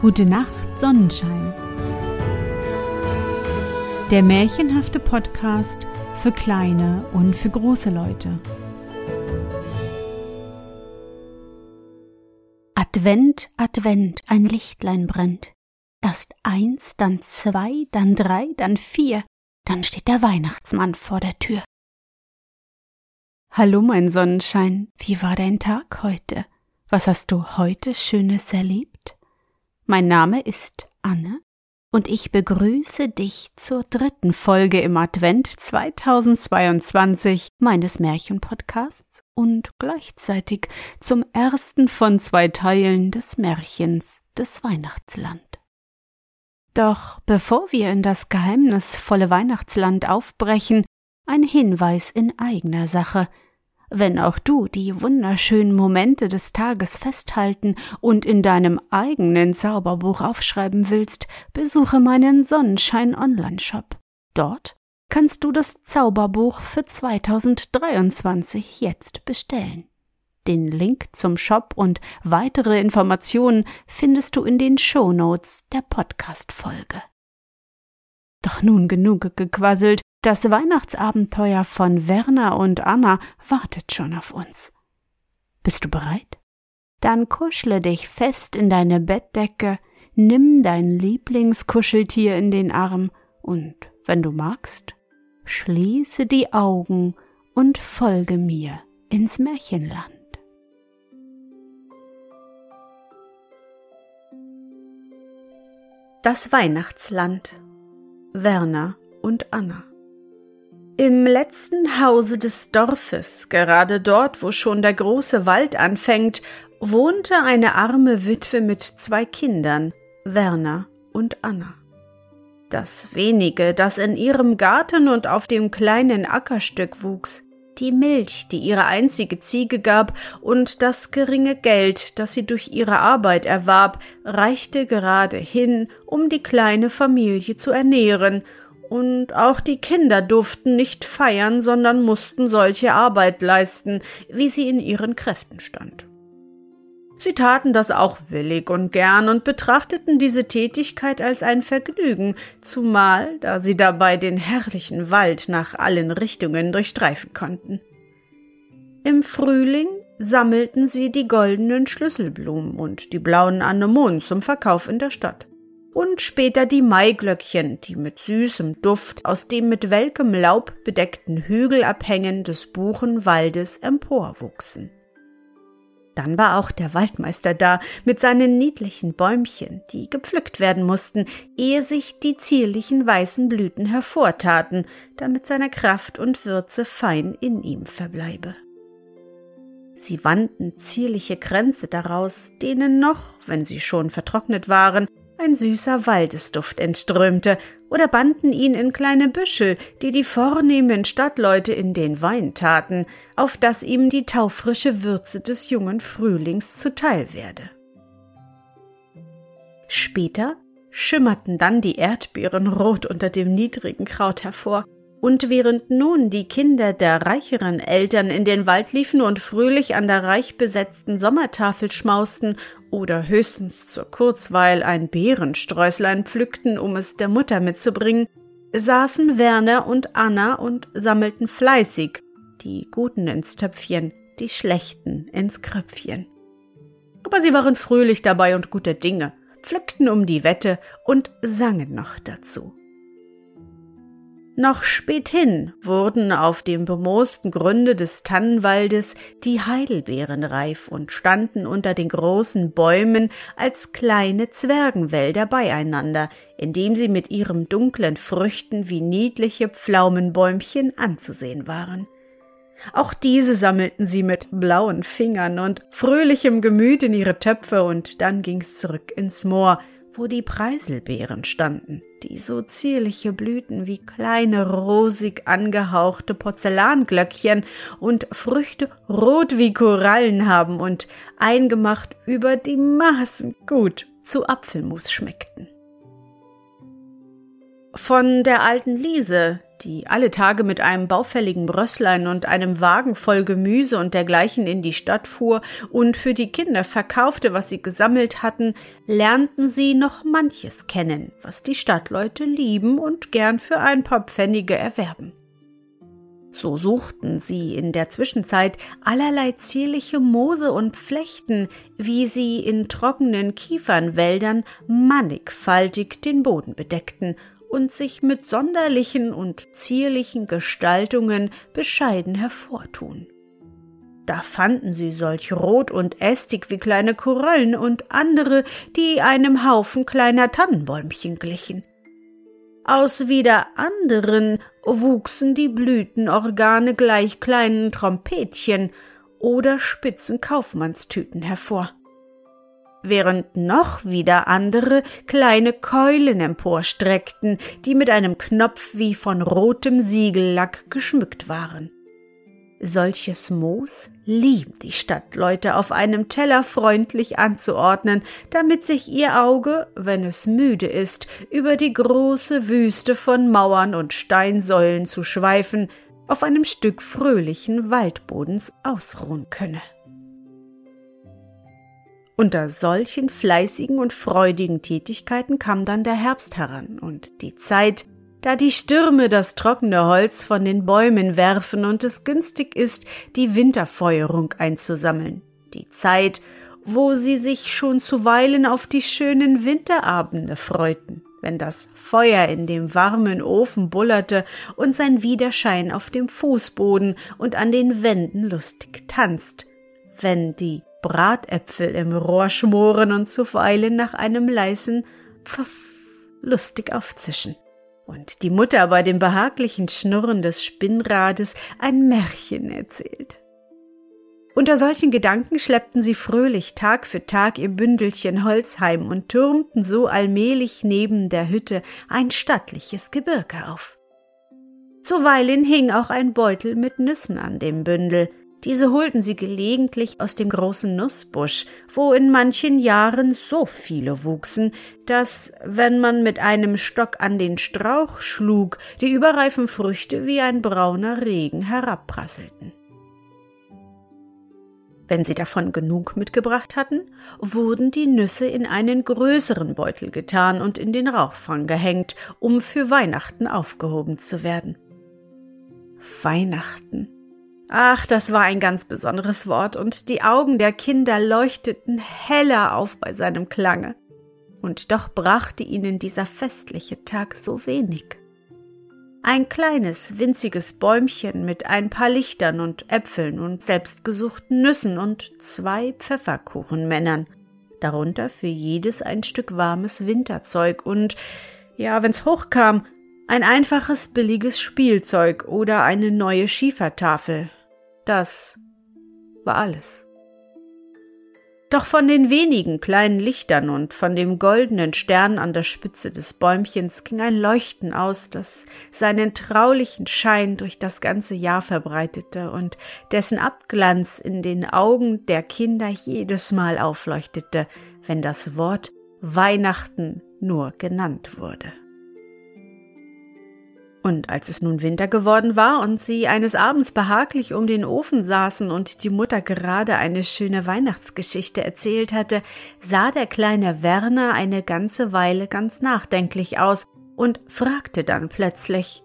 Gute Nacht, Sonnenschein. Der märchenhafte Podcast für kleine und für große Leute. Advent, Advent, ein Lichtlein brennt. Erst eins, dann zwei, dann drei, dann vier, dann steht der Weihnachtsmann vor der Tür. Hallo, mein Sonnenschein, wie war dein Tag heute? Was hast du heute Schönes erlebt? Mein Name ist Anne und ich begrüße dich zur dritten Folge im Advent 2022 meines Märchenpodcasts und gleichzeitig zum ersten von zwei Teilen des Märchens des Weihnachtsland. Doch bevor wir in das geheimnisvolle Weihnachtsland aufbrechen, ein Hinweis in eigener Sache – wenn auch du die wunderschönen Momente des Tages festhalten und in deinem eigenen Zauberbuch aufschreiben willst, besuche meinen Sonnenschein Online-Shop. Dort kannst du das Zauberbuch für 2023 jetzt bestellen. Den Link zum Shop und weitere Informationen findest du in den Shownotes der Podcast-Folge. Doch nun genug gequasselt, das Weihnachtsabenteuer von Werner und Anna wartet schon auf uns. Bist du bereit? Dann kuschle dich fest in deine Bettdecke, nimm dein Lieblingskuscheltier in den Arm und, wenn du magst, schließe die Augen und folge mir ins Märchenland. Das Weihnachtsland Werner und Anna im letzten Hause des Dorfes, gerade dort, wo schon der große Wald anfängt, wohnte eine arme Witwe mit zwei Kindern, Werner und Anna. Das wenige, das in ihrem Garten und auf dem kleinen Ackerstück wuchs, die Milch, die ihre einzige Ziege gab, und das geringe Geld, das sie durch ihre Arbeit erwarb, reichte gerade hin, um die kleine Familie zu ernähren und auch die Kinder durften nicht feiern, sondern mussten solche Arbeit leisten, wie sie in ihren Kräften stand. Sie taten das auch willig und gern und betrachteten diese Tätigkeit als ein Vergnügen, zumal da sie dabei den herrlichen Wald nach allen Richtungen durchstreifen konnten. Im Frühling sammelten sie die goldenen Schlüsselblumen und die blauen Anemonen zum Verkauf in der Stadt und später die Maiglöckchen, die mit süßem Duft aus dem mit welkem Laub bedeckten Hügelabhängen des Buchenwaldes emporwuchsen. Dann war auch der Waldmeister da mit seinen niedlichen Bäumchen, die gepflückt werden mussten, ehe sich die zierlichen weißen Blüten hervortaten, damit seine Kraft und Würze fein in ihm verbleibe. Sie wandten zierliche Kränze daraus, denen noch, wenn sie schon vertrocknet waren, ein süßer Waldesduft entströmte, oder banden ihn in kleine Büschel, die die vornehmen Stadtleute in den Wein taten, auf dass ihm die taufrische Würze des jungen Frühlings zuteil werde. Später schimmerten dann die Erdbeeren rot unter dem niedrigen Kraut hervor, und während nun die Kinder der reicheren Eltern in den Wald liefen und fröhlich an der reich besetzten Sommertafel schmausten oder höchstens zur Kurzweil ein Beerensträuslein pflückten, um es der Mutter mitzubringen, saßen Werner und Anna und sammelten fleißig die Guten ins Töpfchen, die Schlechten ins Kröpfchen. Aber sie waren fröhlich dabei und guter Dinge, pflückten um die Wette und sangen noch dazu. Noch späthin wurden auf dem bemoosten Gründe des Tannenwaldes die Heidelbeeren reif und standen unter den großen Bäumen als kleine Zwergenwälder beieinander, indem sie mit ihren dunklen Früchten wie niedliche Pflaumenbäumchen anzusehen waren. Auch diese sammelten sie mit blauen Fingern und fröhlichem Gemüt in ihre Töpfe, und dann ging's zurück ins Moor, wo die Preiselbeeren standen, die so zierliche Blüten wie kleine rosig angehauchte Porzellanglöckchen und Früchte rot wie Korallen haben und eingemacht über die Maßen gut zu Apfelmus schmeckten. Von der alten Liese, die alle Tage mit einem baufälligen Brösslein und einem Wagen voll Gemüse und dergleichen in die Stadt fuhr und für die Kinder verkaufte, was sie gesammelt hatten, lernten sie noch manches kennen, was die Stadtleute lieben und gern für ein paar Pfennige erwerben. So suchten sie in der Zwischenzeit allerlei zierliche Moose und Flechten, wie sie in trockenen Kiefernwäldern mannigfaltig den Boden bedeckten und sich mit sonderlichen und zierlichen Gestaltungen bescheiden hervortun. Da fanden sie solch rot und ästig wie kleine Korallen und andere, die einem Haufen kleiner Tannenbäumchen glichen. Aus wieder anderen wuchsen die Blütenorgane gleich kleinen Trompetchen oder spitzen Kaufmannstüten hervor während noch wieder andere kleine Keulen emporstreckten, die mit einem Knopf wie von rotem Siegellack geschmückt waren. Solches Moos lieben die Stadtleute auf einem Teller freundlich anzuordnen, damit sich ihr Auge, wenn es müde ist, über die große Wüste von Mauern und Steinsäulen zu schweifen, auf einem Stück fröhlichen Waldbodens ausruhen könne. Unter solchen fleißigen und freudigen Tätigkeiten kam dann der Herbst heran und die Zeit, da die Stürme das trockene Holz von den Bäumen werfen und es günstig ist, die Winterfeuerung einzusammeln. Die Zeit, wo sie sich schon zuweilen auf die schönen Winterabende freuten, wenn das Feuer in dem warmen Ofen bullerte und sein Widerschein auf dem Fußboden und an den Wänden lustig tanzt, wenn die Bratäpfel im Rohr schmoren und zuweilen nach einem leisen Pfiff lustig aufzischen. Und die Mutter bei dem behaglichen Schnurren des Spinnrades ein Märchen erzählt. Unter solchen Gedanken schleppten sie fröhlich Tag für Tag ihr Bündelchen Holz heim und türmten so allmählich neben der Hütte ein stattliches Gebirge auf. Zuweilen hing auch ein Beutel mit Nüssen an dem Bündel, diese holten sie gelegentlich aus dem großen Nussbusch, wo in manchen Jahren so viele wuchsen, dass, wenn man mit einem Stock an den Strauch schlug, die überreifen Früchte wie ein brauner Regen herabprasselten. Wenn sie davon genug mitgebracht hatten, wurden die Nüsse in einen größeren Beutel getan und in den Rauchfang gehängt, um für Weihnachten aufgehoben zu werden. Weihnachten Ach, das war ein ganz besonderes Wort, und die Augen der Kinder leuchteten heller auf bei seinem Klange. Und doch brachte ihnen dieser festliche Tag so wenig. Ein kleines, winziges Bäumchen mit ein paar Lichtern und Äpfeln und selbstgesuchten Nüssen und zwei Pfefferkuchenmännern, darunter für jedes ein Stück warmes Winterzeug und, ja, wenn's hochkam, ein einfaches billiges Spielzeug oder eine neue Schiefertafel, das war alles. Doch von den wenigen kleinen Lichtern und von dem goldenen Stern an der Spitze des Bäumchens ging ein Leuchten aus, das seinen traulichen Schein durch das ganze Jahr verbreitete und dessen Abglanz in den Augen der Kinder jedes Mal aufleuchtete, wenn das Wort Weihnachten nur genannt wurde. Und als es nun Winter geworden war und sie eines Abends behaglich um den Ofen saßen und die Mutter gerade eine schöne Weihnachtsgeschichte erzählt hatte, sah der kleine Werner eine ganze Weile ganz nachdenklich aus und fragte dann plötzlich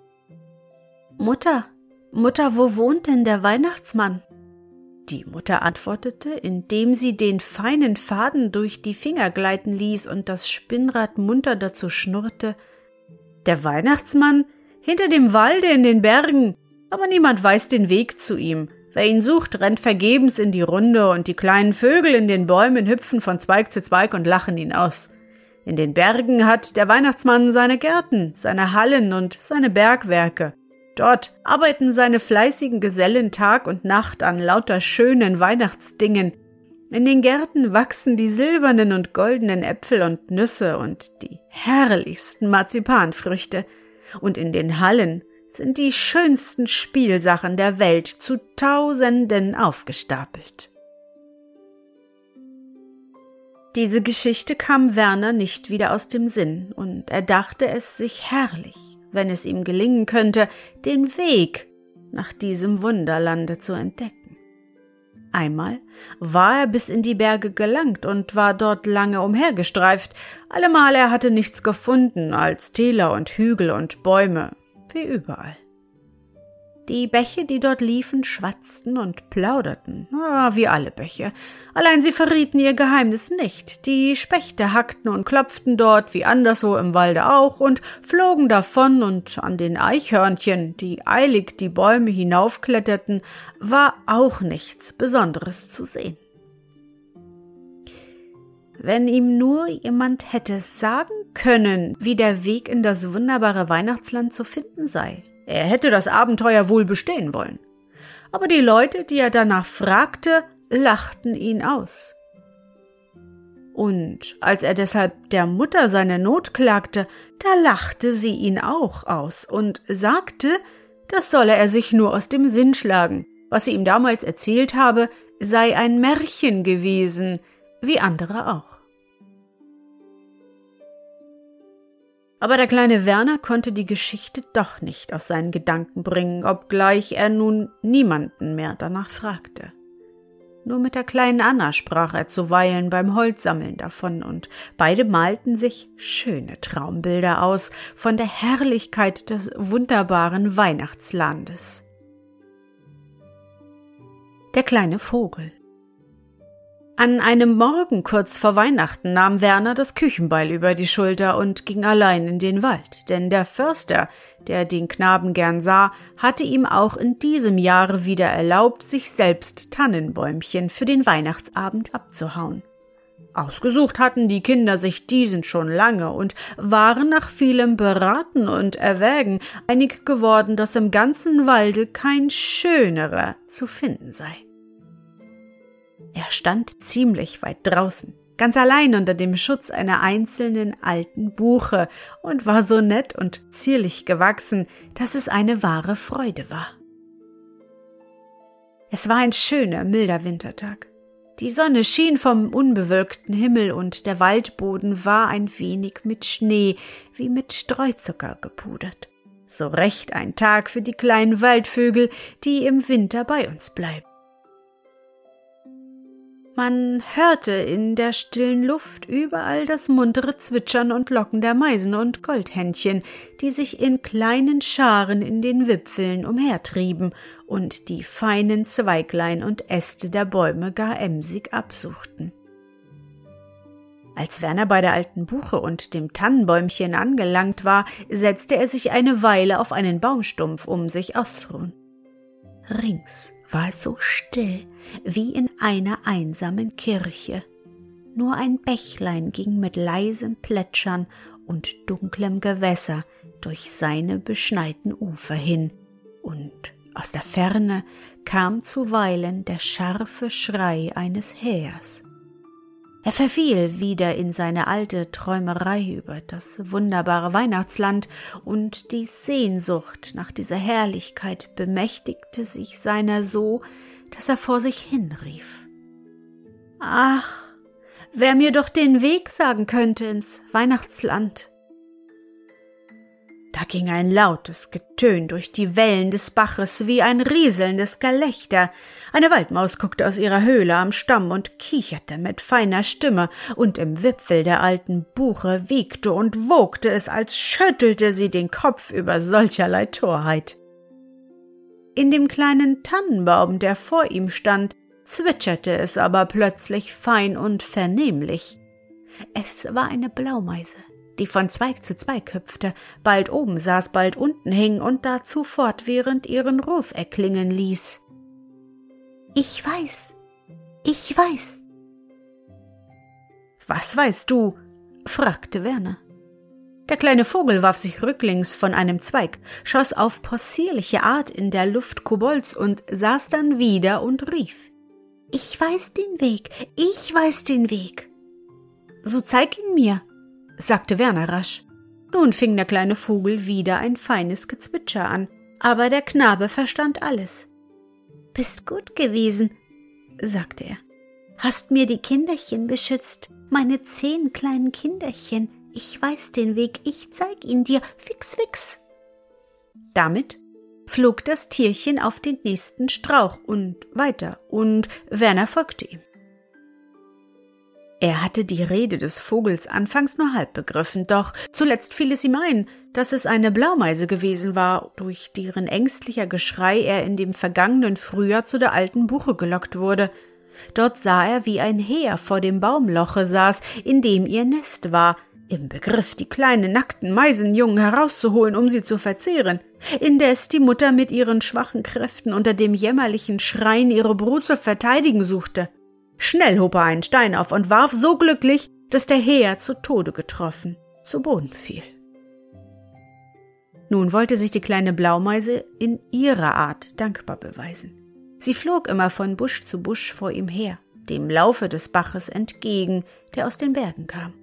Mutter, Mutter, wo wohnt denn der Weihnachtsmann? Die Mutter antwortete, indem sie den feinen Faden durch die Finger gleiten ließ und das Spinnrad munter dazu schnurrte Der Weihnachtsmann hinter dem Walde in den Bergen, aber niemand weiß den Weg zu ihm. Wer ihn sucht, rennt vergebens in die Runde, und die kleinen Vögel in den Bäumen hüpfen von Zweig zu Zweig und lachen ihn aus. In den Bergen hat der Weihnachtsmann seine Gärten, seine Hallen und seine Bergwerke. Dort arbeiten seine fleißigen Gesellen Tag und Nacht an lauter schönen Weihnachtsdingen. In den Gärten wachsen die silbernen und goldenen Äpfel und Nüsse und die herrlichsten Marzipanfrüchte und in den Hallen sind die schönsten Spielsachen der Welt zu Tausenden aufgestapelt. Diese Geschichte kam Werner nicht wieder aus dem Sinn, und er dachte es sich herrlich, wenn es ihm gelingen könnte, den Weg nach diesem Wunderlande zu entdecken. Einmal war er bis in die Berge gelangt und war dort lange umhergestreift, allemal er hatte nichts gefunden als Täler und Hügel und Bäume, wie überall. Die Bäche, die dort liefen, schwatzten und plauderten, ah, wie alle Bäche. Allein sie verrieten ihr Geheimnis nicht. Die Spechte hackten und klopften dort, wie anderswo im Walde auch, und flogen davon, und an den Eichhörnchen, die eilig die Bäume hinaufkletterten, war auch nichts Besonderes zu sehen. Wenn ihm nur jemand hätte sagen können, wie der Weg in das wunderbare Weihnachtsland zu finden sei, er hätte das Abenteuer wohl bestehen wollen. Aber die Leute, die er danach fragte, lachten ihn aus. Und als er deshalb der Mutter seine Not klagte, da lachte sie ihn auch aus und sagte, das solle er sich nur aus dem Sinn schlagen. Was sie ihm damals erzählt habe, sei ein Märchen gewesen, wie andere auch. Aber der kleine Werner konnte die Geschichte doch nicht aus seinen Gedanken bringen, obgleich er nun niemanden mehr danach fragte. Nur mit der kleinen Anna sprach er zuweilen beim Holzsammeln davon, und beide malten sich schöne Traumbilder aus von der Herrlichkeit des wunderbaren Weihnachtslandes. Der kleine Vogel an einem Morgen kurz vor Weihnachten nahm Werner das Küchenbeil über die Schulter und ging allein in den Wald, denn der Förster, der den Knaben gern sah, hatte ihm auch in diesem Jahre wieder erlaubt, sich selbst Tannenbäumchen für den Weihnachtsabend abzuhauen. Ausgesucht hatten die Kinder sich diesen schon lange und waren nach vielem Beraten und Erwägen einig geworden, dass im ganzen Walde kein schönerer zu finden sei. Er stand ziemlich weit draußen, ganz allein unter dem Schutz einer einzelnen alten Buche und war so nett und zierlich gewachsen, dass es eine wahre Freude war. Es war ein schöner, milder Wintertag. Die Sonne schien vom unbewölkten Himmel und der Waldboden war ein wenig mit Schnee wie mit Streuzucker gepudert. So recht ein Tag für die kleinen Waldvögel, die im Winter bei uns bleiben. Man hörte in der stillen Luft überall das muntere Zwitschern und Locken der Meisen und Goldhändchen, die sich in kleinen Scharen in den Wipfeln umhertrieben und die feinen Zweiglein und Äste der Bäume gar emsig absuchten. Als Werner bei der alten Buche und dem Tannenbäumchen angelangt war, setzte er sich eine Weile auf einen Baumstumpf, um sich auszuruhen. Rings war es so still wie in einer einsamen Kirche. Nur ein Bächlein ging mit leisem Plätschern und dunklem Gewässer durch seine beschneiten Ufer hin, und aus der Ferne kam zuweilen der scharfe Schrei eines Hähers. Er verfiel wieder in seine alte Träumerei über das wunderbare Weihnachtsland, und die Sehnsucht nach dieser Herrlichkeit bemächtigte sich seiner so, dass er vor sich hinrief. Ach, wer mir doch den Weg sagen könnte ins Weihnachtsland. Da ging ein lautes Getön durch die Wellen des Baches wie ein rieselndes Gelächter. Eine Waldmaus guckte aus ihrer Höhle am Stamm und kicherte mit feiner Stimme, und im Wipfel der alten Buche wiegte und wogte es, als schüttelte sie den Kopf über solcherlei Torheit. In dem kleinen Tannenbaum, der vor ihm stand, zwitscherte es aber plötzlich fein und vernehmlich. Es war eine Blaumeise die von Zweig zu Zweig hüpfte, bald oben saß, bald unten hing und dazu fortwährend ihren Ruf erklingen ließ. Ich weiß, ich weiß. Was weißt du? fragte Werner. Der kleine Vogel warf sich rücklings von einem Zweig, schoss auf possierliche Art in der Luft Kobolds und saß dann wieder und rief. Ich weiß den Weg, ich weiß den Weg. So zeig ihn mir, sagte Werner rasch. Nun fing der kleine Vogel wieder ein feines Gezwitscher an, aber der Knabe verstand alles. Bist gut gewesen, sagte er. Hast mir die Kinderchen beschützt, meine zehn kleinen Kinderchen. Ich weiß den Weg, ich zeig ihn dir, fix, fix. Damit flog das Tierchen auf den nächsten Strauch und weiter, und Werner folgte ihm. Er hatte die Rede des Vogels anfangs nur halb begriffen, doch zuletzt fiel es ihm ein, dass es eine Blaumeise gewesen war, durch deren ängstlicher Geschrei er in dem vergangenen Frühjahr zu der alten Buche gelockt wurde. Dort sah er, wie ein Heer vor dem Baumloche saß, in dem ihr Nest war, im Begriff, die kleinen nackten Meisenjungen herauszuholen, um sie zu verzehren, indes die Mutter mit ihren schwachen Kräften unter dem jämmerlichen Schreien ihre Brut zu verteidigen suchte. Schnell hob er einen Stein auf und warf so glücklich, dass der Heer zu Tode getroffen zu Boden fiel. Nun wollte sich die kleine Blaumeise in ihrer Art dankbar beweisen. Sie flog immer von Busch zu Busch vor ihm her, dem Laufe des Baches entgegen, der aus den Bergen kam.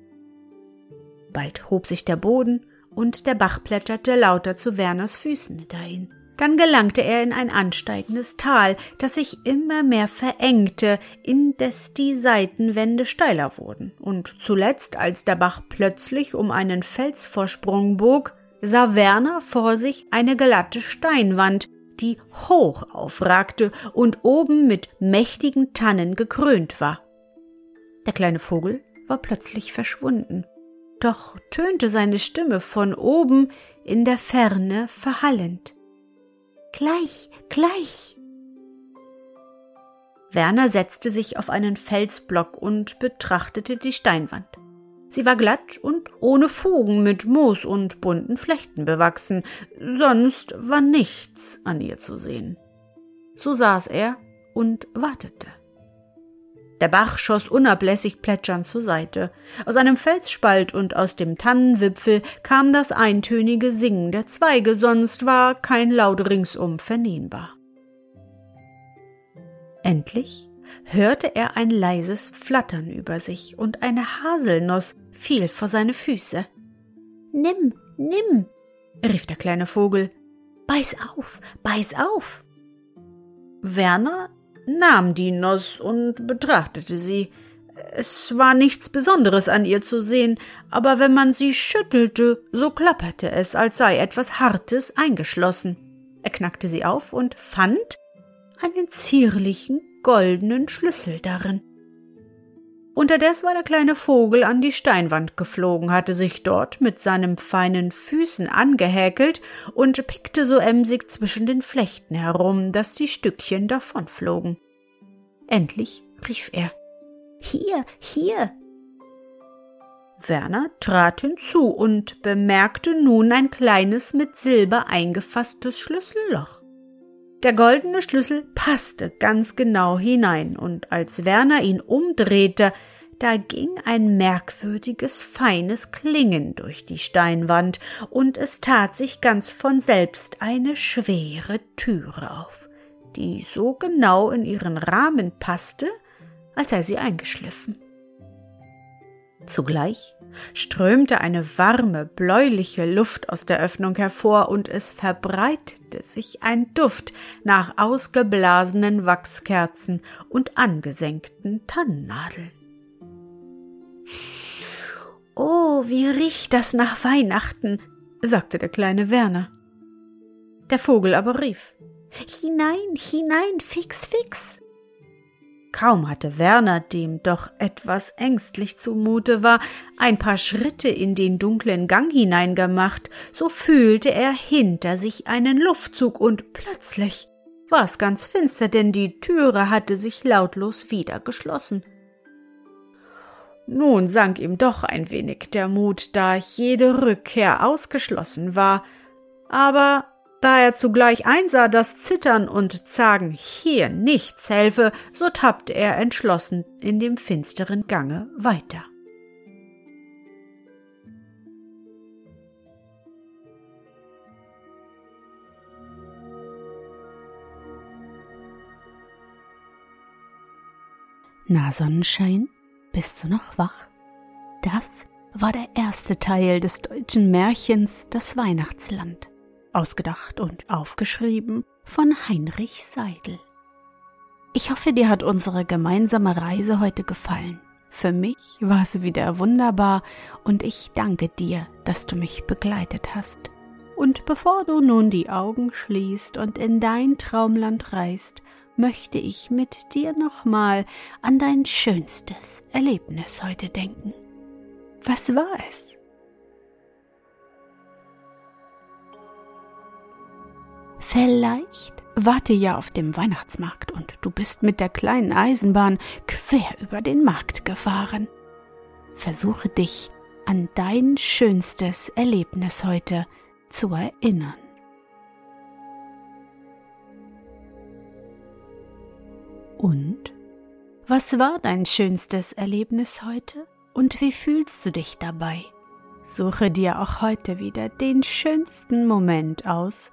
Bald hob sich der Boden, und der Bach plätscherte lauter zu Werners Füßen dahin. Dann gelangte er in ein ansteigendes Tal, das sich immer mehr verengte, indes die Seitenwände steiler wurden, und zuletzt, als der Bach plötzlich um einen Felsvorsprung bog, sah Werner vor sich eine glatte Steinwand, die hoch aufragte und oben mit mächtigen Tannen gekrönt war. Der kleine Vogel war plötzlich verschwunden, doch tönte seine Stimme von oben in der Ferne verhallend. Gleich, gleich. Werner setzte sich auf einen Felsblock und betrachtete die Steinwand. Sie war glatt und ohne Fugen mit Moos und bunten Flechten bewachsen, sonst war nichts an ihr zu sehen. So saß er und wartete. Der Bach schoss unablässig plätschernd zur Seite. Aus einem Felsspalt und aus dem Tannenwipfel kam das eintönige Singen der Zweige, sonst war kein Laut ringsum vernehmbar. Endlich hörte er ein leises Flattern über sich, und eine Haselnuss fiel vor seine Füße. Nimm, nimm, rief der kleine Vogel. Beiß auf, beiß auf. Werner nahm die Nuss und betrachtete sie. Es war nichts Besonderes an ihr zu sehen, aber wenn man sie schüttelte, so klapperte es, als sei etwas Hartes eingeschlossen. Er knackte sie auf und fand einen zierlichen goldenen Schlüssel darin. Unterdes war der kleine Vogel an die Steinwand geflogen, hatte sich dort mit seinen feinen Füßen angehäkelt und pickte so emsig zwischen den Flechten herum, dass die Stückchen davonflogen. Endlich rief er Hier, hier. Werner trat hinzu und bemerkte nun ein kleines mit Silber eingefasstes Schlüsselloch. Der goldene Schlüssel passte ganz genau hinein, und als Werner ihn umdrehte, da ging ein merkwürdiges, feines Klingen durch die Steinwand, und es tat sich ganz von selbst eine schwere Türe auf, die so genau in ihren Rahmen passte, als sei sie eingeschliffen. Zugleich strömte eine warme, bläuliche Luft aus der Öffnung hervor und es verbreitete sich ein Duft nach ausgeblasenen Wachskerzen und angesenkten Tannennadeln. Oh, wie riecht das nach Weihnachten, sagte der kleine Werner. Der Vogel aber rief Hinein, hinein, fix, fix. Kaum hatte Werner, dem doch etwas ängstlich zumute war, ein paar Schritte in den dunklen Gang hineingemacht, so fühlte er hinter sich einen Luftzug und plötzlich war es ganz finster, denn die Türe hatte sich lautlos wieder geschlossen. Nun sank ihm doch ein wenig der Mut, da jede Rückkehr ausgeschlossen war, aber da er zugleich einsah, dass Zittern und Zagen hier nichts helfe, so tappte er entschlossen in dem finsteren Gange weiter. Na Sonnenschein, bist du noch wach? Das war der erste Teil des deutschen Märchens Das Weihnachtsland ausgedacht und aufgeschrieben von Heinrich Seidel. Ich hoffe, dir hat unsere gemeinsame Reise heute gefallen. Für mich war es wieder wunderbar und ich danke dir, dass du mich begleitet hast. Und bevor du nun die Augen schließt und in dein Traumland reist, möchte ich mit dir nochmal an dein schönstes Erlebnis heute denken. Was war es? Vielleicht wart ihr ja auf dem Weihnachtsmarkt und du bist mit der kleinen Eisenbahn quer über den Markt gefahren. Versuche dich an dein schönstes Erlebnis heute zu erinnern. Und? Was war dein schönstes Erlebnis heute? Und wie fühlst du dich dabei? Suche dir auch heute wieder den schönsten Moment aus